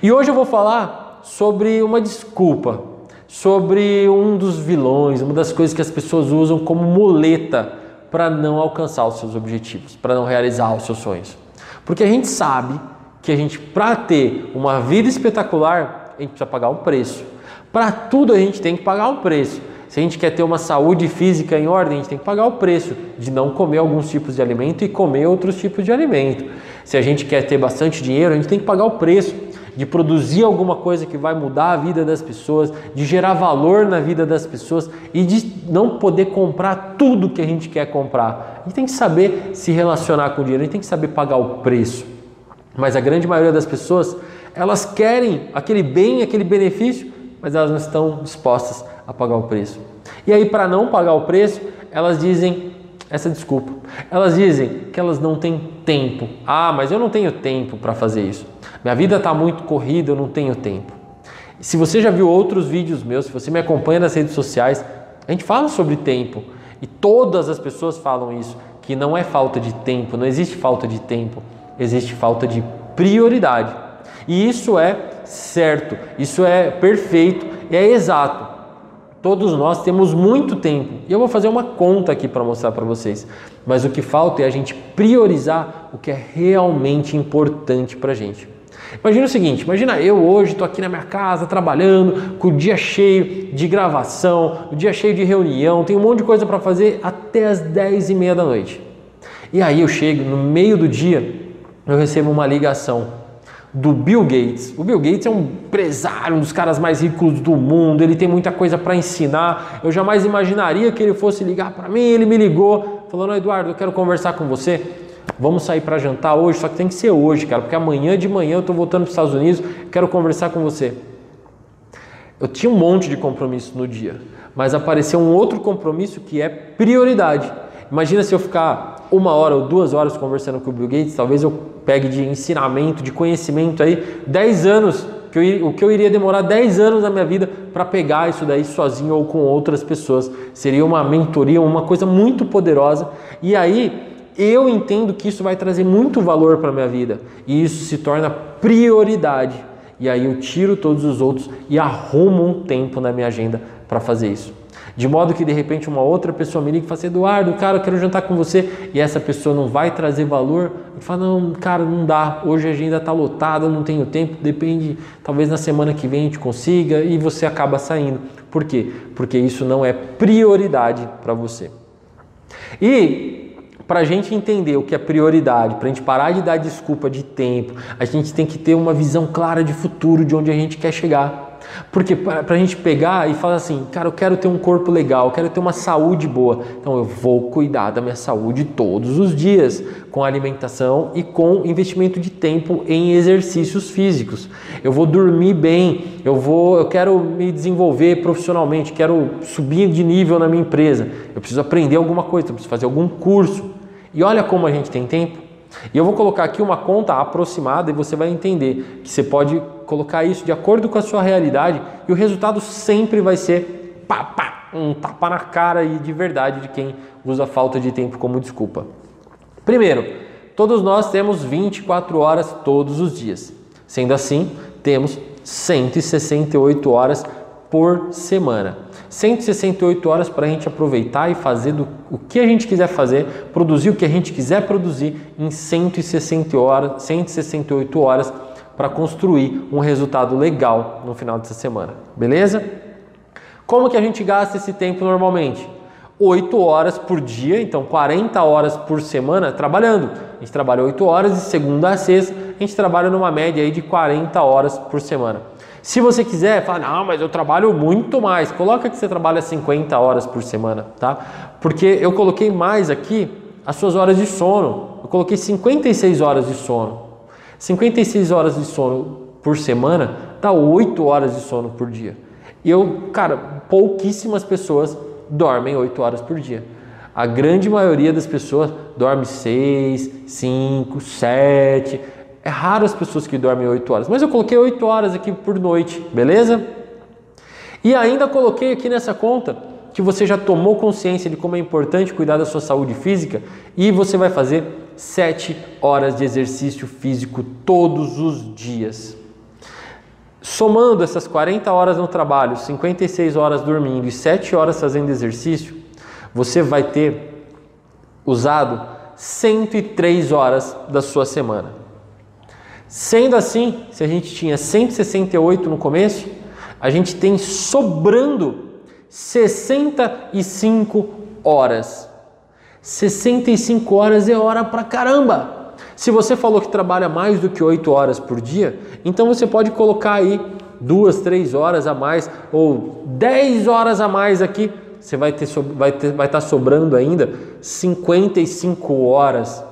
E hoje eu vou falar sobre uma desculpa, sobre um dos vilões, uma das coisas que as pessoas usam como muleta para não alcançar os seus objetivos, para não realizar os seus sonhos. Porque a gente sabe que a gente, para ter uma vida espetacular, a gente precisa pagar um preço. Para tudo a gente tem que pagar um preço. Se a gente quer ter uma saúde física em ordem, a gente tem que pagar o preço de não comer alguns tipos de alimento e comer outros tipos de alimento. Se a gente quer ter bastante dinheiro, a gente tem que pagar o preço de produzir alguma coisa que vai mudar a vida das pessoas, de gerar valor na vida das pessoas e de não poder comprar tudo que a gente quer comprar. A gente tem que saber se relacionar com o dinheiro, a gente tem que saber pagar o preço. Mas a grande maioria das pessoas, elas querem aquele bem, aquele benefício, mas elas não estão dispostas a pagar o preço. E aí, para não pagar o preço, elas dizem essa desculpa. Elas dizem que elas não têm tempo. Ah, mas eu não tenho tempo para fazer isso. Minha vida está muito corrida, eu não tenho tempo. Se você já viu outros vídeos meus, se você me acompanha nas redes sociais, a gente fala sobre tempo e todas as pessoas falam isso, que não é falta de tempo, não existe falta de tempo, existe falta de prioridade. E isso é certo, isso é perfeito, é exato. Todos nós temos muito tempo. E eu vou fazer uma conta aqui para mostrar para vocês. Mas o que falta é a gente priorizar o que é realmente importante para a gente. Imagina o seguinte: imagina eu hoje estou aqui na minha casa trabalhando, com o dia cheio de gravação, o dia cheio de reunião, tem um monte de coisa para fazer até as 10 e meia da noite. E aí eu chego no meio do dia, eu recebo uma ligação do Bill Gates. O Bill Gates é um empresário, um dos caras mais ricos do mundo, ele tem muita coisa para ensinar. Eu jamais imaginaria que ele fosse ligar para mim, ele me ligou, falando: "Eduardo, eu quero conversar com você. Vamos sair para jantar hoje, só que tem que ser hoje, cara, porque amanhã de manhã eu estou voltando para os Estados Unidos, quero conversar com você". Eu tinha um monte de compromisso no dia, mas apareceu um outro compromisso que é prioridade. Imagina se eu ficar uma hora ou duas horas conversando com o Bill Gates, talvez eu pegue de ensinamento, de conhecimento aí, 10 anos, que eu, o que eu iria demorar 10 anos na minha vida para pegar isso daí sozinho ou com outras pessoas. Seria uma mentoria, uma coisa muito poderosa. E aí eu entendo que isso vai trazer muito valor para a minha vida e isso se torna prioridade. E aí eu tiro todos os outros e arrumo um tempo na minha agenda para fazer isso. De modo que de repente uma outra pessoa me liga e fala assim, Eduardo, cara, eu quero jantar com você, e essa pessoa não vai trazer valor, e fala, não, cara, não dá, hoje a agenda está lotada, não tenho tempo, depende, talvez na semana que vem a gente consiga, e você acaba saindo. Por quê? Porque isso não é prioridade para você. E para a gente entender o que é prioridade, para a gente parar de dar desculpa de tempo, a gente tem que ter uma visão clara de futuro, de onde a gente quer chegar. Porque para a gente pegar e falar assim, cara, eu quero ter um corpo legal, eu quero ter uma saúde boa. Então eu vou cuidar da minha saúde todos os dias, com alimentação e com investimento de tempo em exercícios físicos. Eu vou dormir bem, eu vou, eu quero me desenvolver profissionalmente, quero subir de nível na minha empresa. Eu preciso aprender alguma coisa, eu preciso fazer algum curso. E olha como a gente tem tempo. E eu vou colocar aqui uma conta aproximada e você vai entender que você pode colocar isso de acordo com a sua realidade e o resultado sempre vai ser pá, pá, um tapa na cara e de verdade de quem usa falta de tempo como desculpa. Primeiro, todos nós temos 24 horas todos os dias. Sendo assim, temos 168 horas por semana. 168 horas para a gente aproveitar e fazer do, o que a gente quiser fazer, produzir o que a gente quiser produzir em 160 horas, 168 horas para construir um resultado legal no final dessa semana. Beleza? Como que a gente gasta esse tempo normalmente? 8 horas por dia, então 40 horas por semana trabalhando. A gente trabalha 8 horas de segunda a sexta, a gente trabalha numa média aí de 40 horas por semana. Se você quiser, fala, não, mas eu trabalho muito mais. Coloca que você trabalha 50 horas por semana, tá? Porque eu coloquei mais aqui as suas horas de sono. Eu coloquei 56 horas de sono. 56 horas de sono por semana dá 8 horas de sono por dia. E eu, cara, pouquíssimas pessoas dormem 8 horas por dia. A grande maioria das pessoas dorme 6, 5, 7. É raro as pessoas que dormem 8 horas, mas eu coloquei 8 horas aqui por noite, beleza? E ainda coloquei aqui nessa conta que você já tomou consciência de como é importante cuidar da sua saúde física e você vai fazer 7 horas de exercício físico todos os dias. Somando essas 40 horas no trabalho, 56 horas dormindo e 7 horas fazendo exercício, você vai ter usado 103 horas da sua semana. Sendo assim, se a gente tinha 168 no começo, a gente tem sobrando 65 horas. 65 horas é hora pra caramba! Se você falou que trabalha mais do que 8 horas por dia, então você pode colocar aí duas, três horas a mais ou 10 horas a mais aqui. Você vai ter vai ter, vai estar tá sobrando ainda 55 horas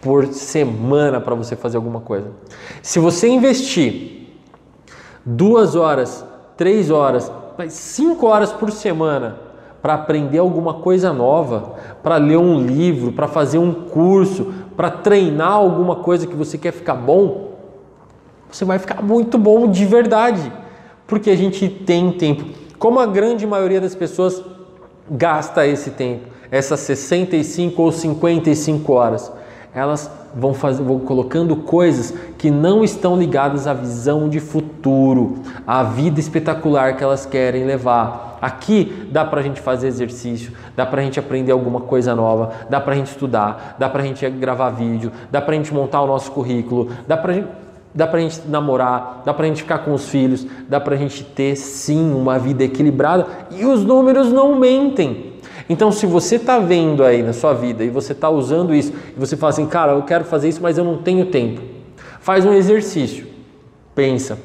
por semana para você fazer alguma coisa. Se você investir duas horas, três horas, cinco horas por semana para aprender alguma coisa nova, para ler um livro, para fazer um curso, para treinar alguma coisa que você quer ficar bom, você vai ficar muito bom de verdade, porque a gente tem tempo. Como a grande maioria das pessoas gasta esse tempo, essas 65 ou 55 horas, elas vão, fazer, vão colocando coisas que não estão ligadas à visão de futuro, à vida espetacular que elas querem levar. Aqui dá para a gente fazer exercício, dá para a gente aprender alguma coisa nova, dá para a gente estudar, dá para a gente gravar vídeo, dá para a gente montar o nosso currículo, dá para dá para a gente namorar, dá para a gente ficar com os filhos, dá para a gente ter sim uma vida equilibrada e os números não mentem. Então, se você está vendo aí na sua vida e você está usando isso, e você fala assim, cara, eu quero fazer isso, mas eu não tenho tempo, faz um exercício. Pensa,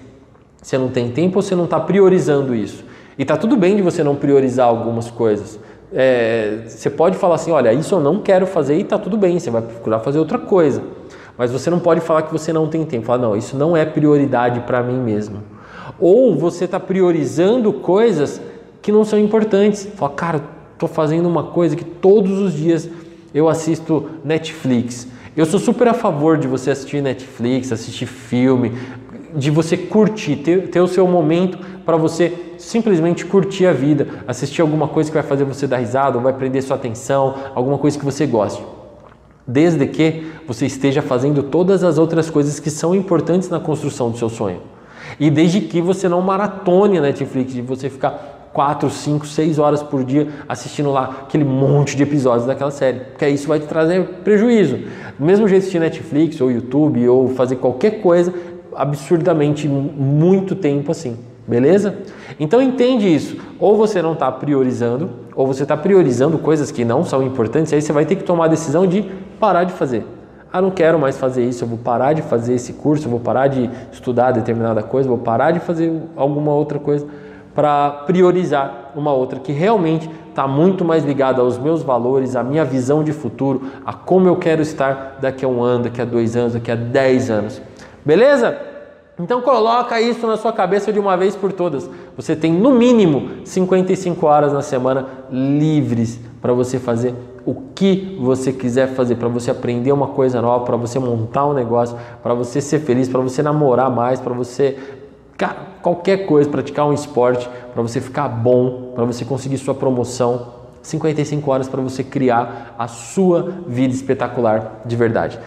você não tem tempo ou você não está priorizando isso? E tá tudo bem de você não priorizar algumas coisas. É, você pode falar assim, olha, isso eu não quero fazer e tá tudo bem, você vai procurar fazer outra coisa. Mas você não pode falar que você não tem tempo. Falar, não, isso não é prioridade para mim mesmo. Ou você está priorizando coisas que não são importantes. Fala, cara, estou fazendo uma coisa que todos os dias eu assisto Netflix. Eu sou super a favor de você assistir Netflix, assistir filme, de você curtir, ter, ter o seu momento para você simplesmente curtir a vida, assistir alguma coisa que vai fazer você dar risada, ou vai prender sua atenção, alguma coisa que você goste. Desde que você esteja fazendo todas as outras coisas que são importantes na construção do seu sonho. E desde que você não maratone a Netflix, de você ficar 4, 5, 6 horas por dia assistindo lá aquele monte de episódios daquela série, porque isso vai te trazer prejuízo. Do mesmo jeito assistir Netflix ou YouTube ou fazer qualquer coisa absurdamente muito tempo assim, beleza? Então entende isso. Ou você não está priorizando, ou você está priorizando coisas que não são importantes, aí você vai ter que tomar a decisão de parar de fazer. Ah, não quero mais fazer isso, eu vou parar de fazer esse curso, eu vou parar de estudar determinada coisa, vou parar de fazer alguma outra coisa para priorizar uma outra que realmente está muito mais ligada aos meus valores, à minha visão de futuro, a como eu quero estar daqui a um ano, daqui a dois anos, daqui a dez anos. Beleza? Então coloca isso na sua cabeça de uma vez por todas. Você tem no mínimo 55 horas na semana livres para você fazer o que você quiser fazer, para você aprender uma coisa nova, para você montar um negócio, para você ser feliz, para você namorar mais, para você Cara, qualquer coisa, praticar um esporte para você ficar bom, para você conseguir sua promoção, 55 horas para você criar a sua vida espetacular de verdade.